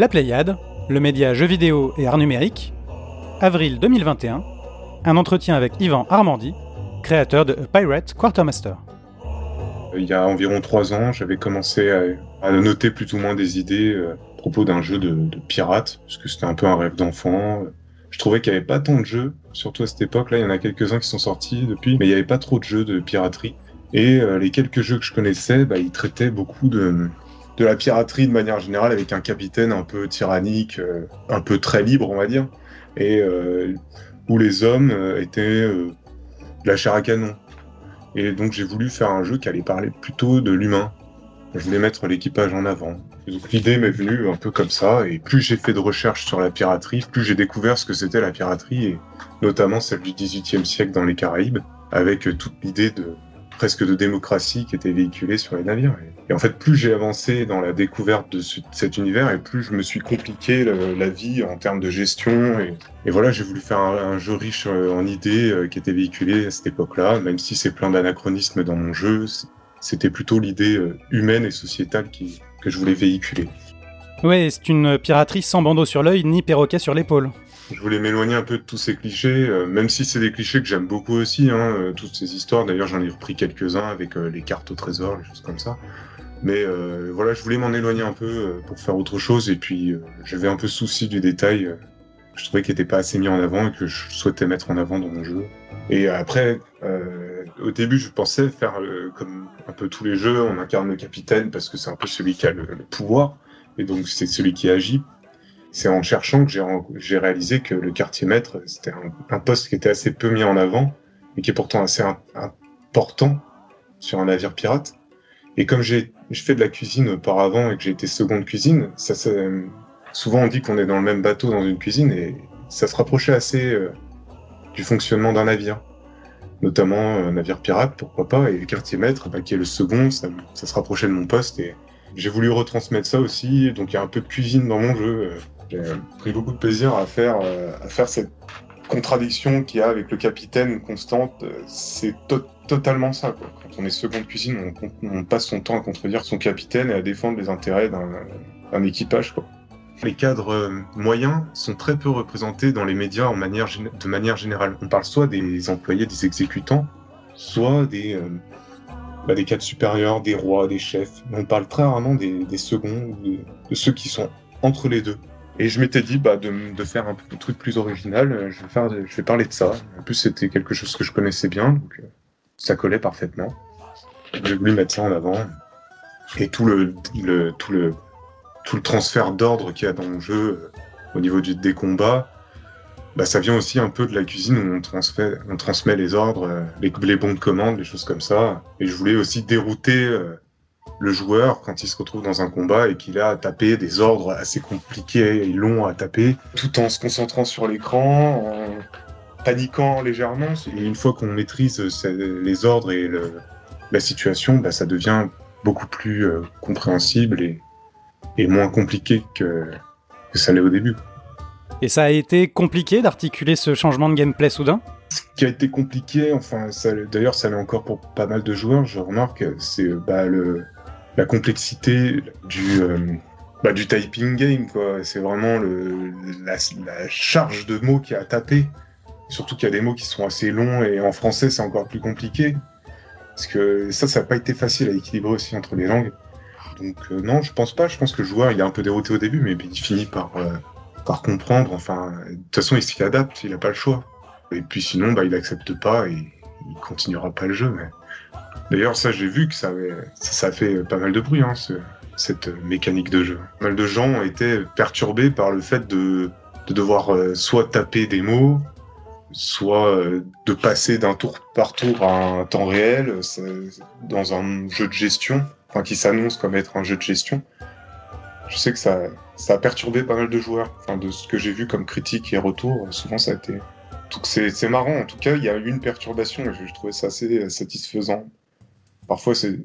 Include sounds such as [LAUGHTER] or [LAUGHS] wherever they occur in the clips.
La Pléiade, le média jeux vidéo et art numérique, avril 2021, un entretien avec Yvan Armandy, créateur de Pirate Quartermaster. Il y a environ trois ans, j'avais commencé à, noter plus ou moins des idées euh, à propos d'un jeu de, de pirate, parce que c'était un peu un rêve d'enfant. Je trouvais qu'il n'y avait pas tant de jeux, surtout à cette époque. Là, il y en a quelques-uns qui sont sortis depuis, mais il n'y avait pas trop de jeux de piraterie. Et euh, les quelques jeux que je connaissais, bah, ils traitaient beaucoup de, de la piraterie de manière générale, avec un capitaine un peu tyrannique, euh, un peu très libre, on va dire, et euh, où les hommes étaient de la chair à canon. Et donc j'ai voulu faire un jeu qui allait parler plutôt de l'humain. Je voulais mettre l'équipage en avant. l'idée m'est venue un peu comme ça, et plus j'ai fait de recherches sur la piraterie, plus j'ai découvert ce que c'était la piraterie, et notamment celle du XVIIIe siècle dans les Caraïbes, avec toute l'idée de presque de démocratie qui était véhiculée sur les navires. Et, en fait, plus j'ai avancé dans la découverte de cet univers, et plus je me suis compliqué la vie en termes de gestion. Et, voilà, j'ai voulu faire un, jeu riche euh, en idées euh, qui était véhiculé à cette époque-là, même si c'est plein d'anachronismes dans mon jeu. C'était plutôt l'idée euh, humaine et sociétale que je voulais véhiculer. Ouais, c'est une piraterie sans bandeau sur l'œil ni perroquet sur l'épaule je voulais m'éloigner un peu de tous ces clichés, euh, même si c'est des clichés que j'aime beaucoup aussi, hein, euh, toutes ces histoires. D'ailleurs, j'en ai repris quelques-uns avec euh, les cartes au trésor, les choses comme ça. Mais voilà, je voulais m'en éloigner un peu pour faire autre chose. Et puis, j'avais un peu souci du détail. je trouvais qu'il n'était pas assez mis en avant et que je souhaitais mettre en avant dans mon jeu. Et après, au début, je pensais faire comme un peu tous les jeux, on incarne le capitaine parce que c'est un peu celui qui a le pouvoir. Et donc, c'est celui qui agit c'est en cherchant que j'ai réalisé que le quartier maître, c'était un, poste qui était assez peu mis en avant, et qui est pourtant assez important sur un navire pirate. Et comme j'ai fait de la cuisine auparavant et que j'ai été seconde cuisine, souvent on dit qu'on est dans le même bateau dans une cuisine, et ça se rapprochait assez euh, du fonctionnement d'un navire. Notamment un navire pirate, pourquoi pas, et le quartier maître, bah, qui est le second, ça, ça se rapprochait de mon poste, et j'ai voulu retransmettre ça aussi, donc il y a un peu de cuisine dans mon jeu. Euh, j'ai pris beaucoup de plaisir à faire, euh, à faire cette contradiction qu'il y a avec le capitaine constante. Euh, c'est totalement ça. Quand on est seconde cuisine, on, passe son temps à contredire son capitaine et à défendre les intérêts d'un équipage. Les cadres euh, moyens sont très peu représentés dans les médias de manière générale. On parle soit des employés, des exécutants, soit des, bah, cadres supérieurs, des rois, des chefs. On parle très rarement des, des seconds, de ceux qui sont entre les deux. Et je m'étais dit bah, de, de, faire un truc plus original, euh, je vais, faire, je vais parler de ça. En plus, c'était quelque chose que je connaissais bien, donc euh, ça collait parfaitement. J'ai voulu mettre ça en avant. Et tout le, le tout le, tout le transfert d'ordre qu'il y a dans le jeu euh, au niveau du, des combats, bah, ça vient aussi un peu de la cuisine où on, transmet, on transmet les ordres, les, les, bons de commande, les choses comme ça. Et je voulais aussi dérouter le joueur quand il se retrouve dans un combat et qu'il a à taper des ordres assez compliqués et longs à taper, tout en se concentrant sur l'écran, en paniquant légèrement. Et une fois qu'on maîtrise les ordres et la situation, bah, ça devient beaucoup plus euh, compréhensible et, moins compliqué que, ça l'est au début. Et ça a été compliqué d'articuler ce changement de gameplay soudain? Ce qui a été compliqué, enfin, d'ailleurs, ça l'est encore pour pas mal de joueurs, je remarque, c'est bah, la complexité du, euh, bah, du typing game. quoi. C'est vraiment le, la, charge de mots qu'il y a à taper. Surtout qu'il y a des mots qui sont assez longs et en français c'est encore plus compliqué. Parce que ça, ça n'a pas été facile à équilibrer aussi entre les langues. Donc euh, non, je pense pas. Je pense que le joueur il est un peu dérouté au début, mais il finit par, euh, par comprendre. Enfin, de toute façon, il s'y adapte, il n'a pas le choix. Et puis sinon, bah, il accepte pas et il continuera pas le jeu. D'ailleurs, ça, j'ai vu que ça, fait pas mal de bruit, hein, cette mécanique de jeu. Pas mal de gens été perturbés par le fait de, devoir euh, soit taper des mots, soit euh, de passer d'un tour par tour à un temps réel dans un jeu de gestion, enfin qui s'annonce comme être un jeu de gestion. Je sais que ça, ça a perturbé pas mal de joueurs. Enfin, de ce que j'ai vu comme critique et retour, souvent ça a été. C'est marrant, en tout cas, il y a eu une perturbation et je trouvais ça assez satisfaisant parfois c'est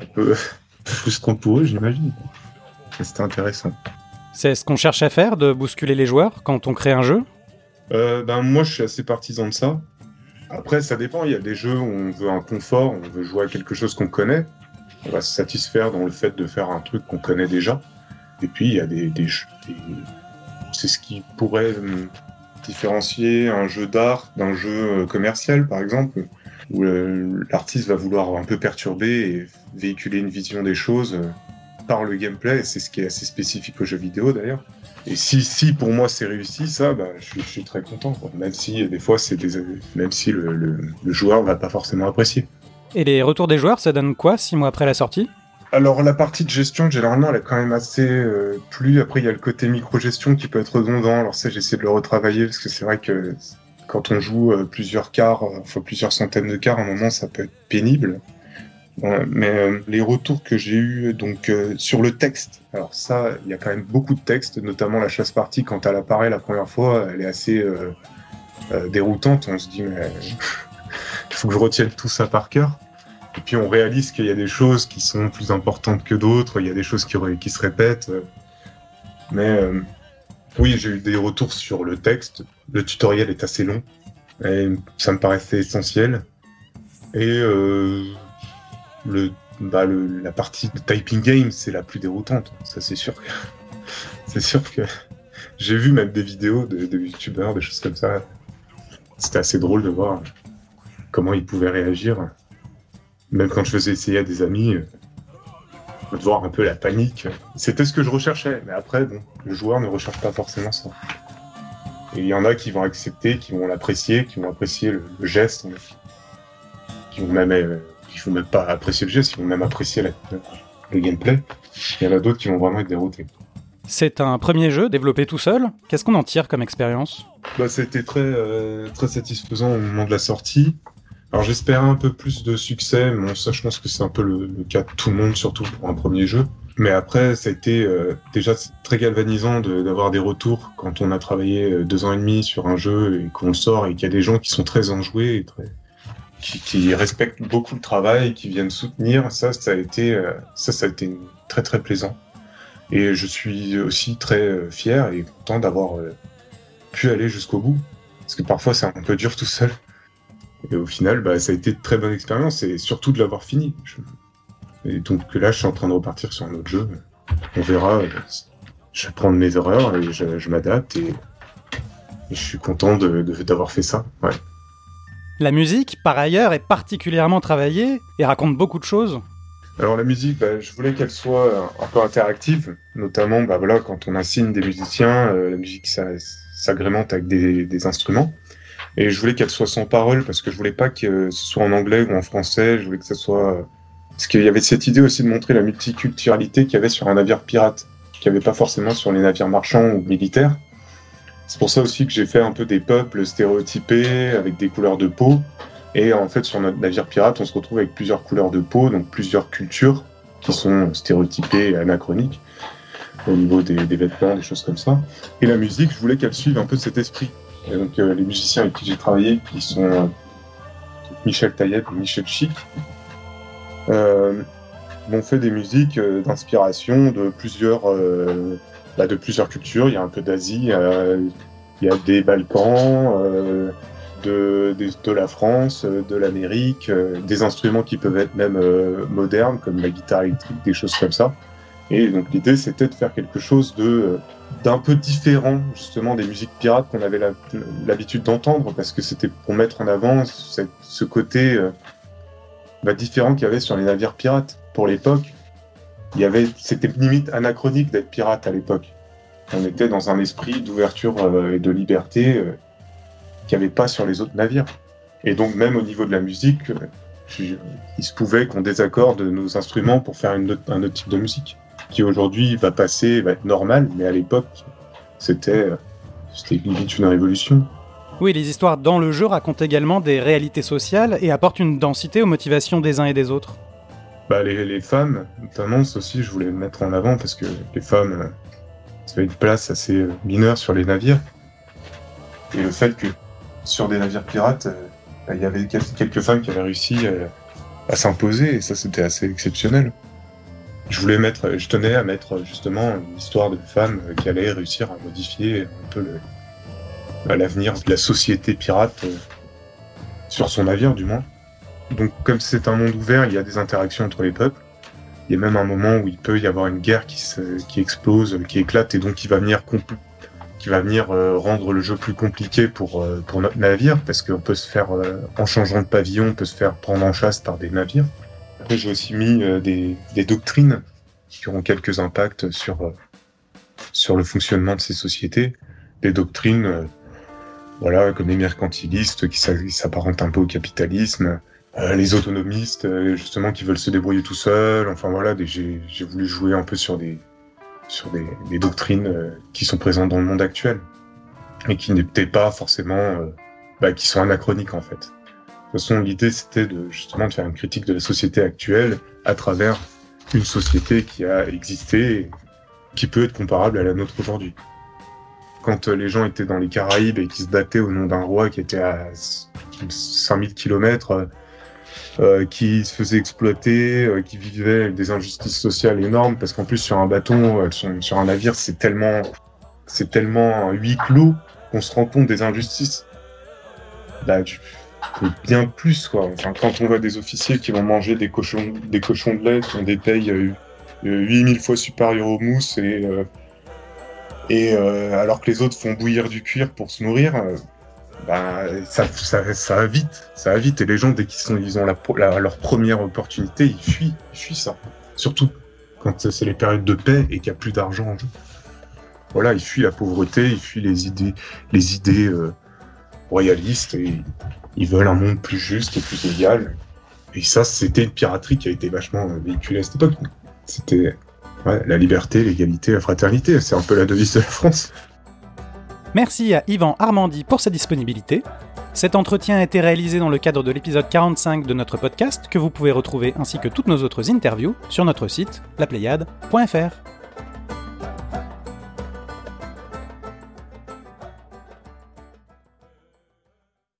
un peu frustrant pour eux, j'imagine. C'était intéressant. C'est ce qu'on cherche à faire, de bousculer les joueurs quand on crée un jeu? Euh, ben, Moi, je suis assez partisan de ça. Après, ça dépend. Il y a des jeux où on veut un confort, on veut jouer à quelque chose qu'on connaît. On va se satisfaire dans le fait de faire un truc qu'on connaît déjà. Et puis il y a des, des, c'est ce qui pourrait différencier un jeu d'art d'un jeu commercial, par exemple, où l'artiste va vouloir un peu perturber et véhiculer une vision des choses par le gameplay. C'est ce qui est assez spécifique aux jeux vidéo d'ailleurs. Et si, si pour moi c'est réussi, ça, bah, je, suis, très content. Même si des fois c'est des, même si le, le, le joueur va pas forcément apprécier. Et les retours des joueurs, ça donne quoi six mois après la sortie? Alors la partie de gestion, généralement, elle est quand même assez euh, plus. Après, il y a le côté micro-gestion qui peut être redondant. Alors ça, j'essaie de le retravailler parce que c'est vrai que quand on joue euh, plusieurs quarts, euh, enfin plusieurs centaines de quarts, à un moment, ça peut être pénible. mais les retours que j'ai eu donc sur le texte, alors ça, il y a quand même beaucoup de texte, notamment la chasse partie quand elle apparaît la première fois, elle est assez déroutante. On se dit mais [LAUGHS] il faut que je retienne tout ça par cœur. Et puis on réalise qu'il y a des choses qui sont plus importantes que d'autres, il y a des choses qui, se répètent. Mais euh, oui, j'ai eu des retours sur le texte. Le tutoriel est assez long. Ça me paraissait essentiel. Et euh, le, bah, le, la partie de typing game, c'est la plus déroutante. Ça, c'est sûr. [LAUGHS] c'est sûr que j'ai vu même des vidéos de youtubeurs, des choses comme ça. C'était assez drôle de voir comment ils pouvaient réagir. Même quand je faisais essayer à des amis, euh, de voir un peu la panique. C'était ce que je recherchais, mais après, bon, le joueur ne recherche pas forcément ça. Et il y en a qui vont accepter, qui vont l'apprécier, qui vont apprécier le, geste, qui vont même, euh, qui vont même pas apprécier le geste, qui vont même apprécier le gameplay. Il y en a d'autres qui vont vraiment être déroutés. C'est un premier jeu développé tout seul. Qu'est-ce qu'on en tire comme expérience? Bah, C'était très, euh, très satisfaisant au moment de la sortie. Alors j'espérais un peu plus de succès, mais ça je pense que c'est un peu le, cas de tout le monde, surtout pour un premier jeu. Mais après, ça a été euh, déjà très galvanisant d'avoir des retours quand on a travaillé euh, deux ans et demi sur un jeu et qu'on le sort et qu'il y a des gens qui sont très enjoués et très, qui, qui, respectent beaucoup le travail, qui viennent soutenir. Ça, ça a été, euh, ça, ça a été très très plaisant. Et je suis aussi très fier et content d'avoir pu aller jusqu'au bout. Parce que parfois c'est un peu dur tout seul. Et au final, bah, ça a été une très bonne expérience et surtout de l'avoir fini. Et donc là, je suis en train de repartir sur un autre jeu. On verra. Je vais prendre mes erreurs et je, m'adapte et... je suis content d'avoir fait ça. Ouais. La musique, par ailleurs, est particulièrement travaillée et raconte beaucoup de choses. Alors la musique, bah, je voulais qu'elle soit un peu interactive, notamment bah, voilà, quand on assigne des musiciens, euh, la musique s'agrémente avec des, des instruments. Et je voulais qu'elle soit sans parole parce que je voulais pas que ce soit en anglais ou en français. Je voulais que ce soit. Parce qu'il y avait cette idée aussi de montrer la multiculturalité qu'il y avait sur un navire pirate, qu'il n'y avait pas forcément sur les navires marchands ou militaires. C'est pour ça aussi que j'ai fait un peu des peuples stéréotypés avec des couleurs de peau. Et en fait, sur notre navire pirate, on se retrouve avec plusieurs couleurs de peau, donc plusieurs cultures qui sont stéréotypées et anachroniques au niveau des, des vêtements, des choses comme ça. Et la musique, je voulais qu'elle suive un peu cet esprit. Et donc euh, les musiciens avec qui j'ai travaillé, qui sont euh, Michel Taillet et Michel Chic, euh, m'ont fait des musiques d'inspiration de plusieurs, bah, de plusieurs cultures. Il y a un peu d'Asie, il y a des Balkans, de, de, la France, de l'Amérique, des instruments qui peuvent être même modernes, comme la guitare électrique, des choses comme ça. Et donc l'idée, c'était de faire quelque chose de d'un peu différent justement des musiques pirates qu'on avait l'habitude d'entendre, parce que c'était pour mettre en avant ce côté euh, bah, différent qu'il y avait sur les navires pirates. Pour l'époque, il y avait, c'était limite anachronique d'être pirate à l'époque. On était dans un esprit d'ouverture euh, et de liberté euh, qu'il n'y avait pas sur les autres navires. Et donc même au niveau de la musique, il se pouvait qu'on désaccorde nos instruments pour faire un autre type de musique qui aujourd'hui va passer, va être normal, mais à l'époque, c'était limite une révolution. Oui, les histoires dans le jeu racontent également des réalités sociales et apportent une densité aux motivations des uns et des autres. Bah, les, les femmes, notamment, ça aussi, je voulais le mettre en avant parce que les femmes, euh, ça une place assez euh, mineure sur les navires. Et le fait que sur des navires pirates, euh, bah, il y avait quelques femmes qui avaient réussi à s'imposer et ça, c'était assez exceptionnel je voulais mettre, je tenais à mettre justement une histoire de femme qui allait réussir à modifier un peu bah, l'avenir de la société pirate euh, sur son navire du moins. Donc comme c'est un monde ouvert, il y a des interactions entre les peuples. Il y a même un moment où il peut y avoir une guerre qui, qui explose, qui éclate, et donc qui va venir, qui va venir rendre le jeu plus compliqué pour, pour notre navire, parce qu'on peut se faire, en changeant de pavillon, on peut se faire prendre en chasse par des navires. Après, j'ai aussi mis des, des, doctrines qui auront quelques impacts sur, sur le fonctionnement de ces sociétés. Des doctrines voilà, comme les mercantilistes qui s'apparentent un peu au capitalisme, euh, les autonomistes euh, justement qui veulent se débrouiller tout seuls. Enfin voilà, j'ai voulu jouer un peu sur des sur des, des doctrines euh, qui sont présentes dans le monde actuel et qui n'étaient pas forcément, bah, qui sont anachroniques en fait. De toute façon, l'idée c'était de justement de faire une critique de la société actuelle à travers une société qui a existé, et qui peut être comparable à la nôtre aujourd'hui quand euh, les gens étaient dans les Caraïbes et qui se battaient au nom d'un roi qui était à 5000 km, euh, euh, qui se faisait exploiter, qui vivait des injustices sociales énormes, parce qu'en plus sur un bâton, sur, un navire, c'est tellement, c'est tellement huis clos qu'on se rend compte des injustices. Là, tu bien plus quoi. quand on voit des officiers qui vont manger des cochons, des cochons de lait qui ont des tailles 8000 fois supérieures aux mousses et et euh, alors que les autres font bouillir du cuir pour se nourrir, euh, bah, ça, ça, ça, va ça va. Et les gens, dès qu'ils ont leur première opportunité, ils fuient, ils fuient ça. Surtout quand c'est les périodes de paix et qu'il n'y a plus d'argent en jeu. Voilà, ils fuient la pauvreté, ils fuient les idées, les idées euh, royalistes et ils veulent un monde plus juste et plus égal. Et ça, c'était une piraterie qui a été vachement véhiculée à cette époque. C'était la liberté, l'égalité, la fraternité, c'est un peu la devise de la France. Merci à Yvan Armandy pour sa disponibilité. Cet entretien a été réalisé dans le cadre de l'épisode 45 de notre podcast que vous pouvez retrouver ainsi que toutes nos autres interviews sur notre site lapléiade.fr.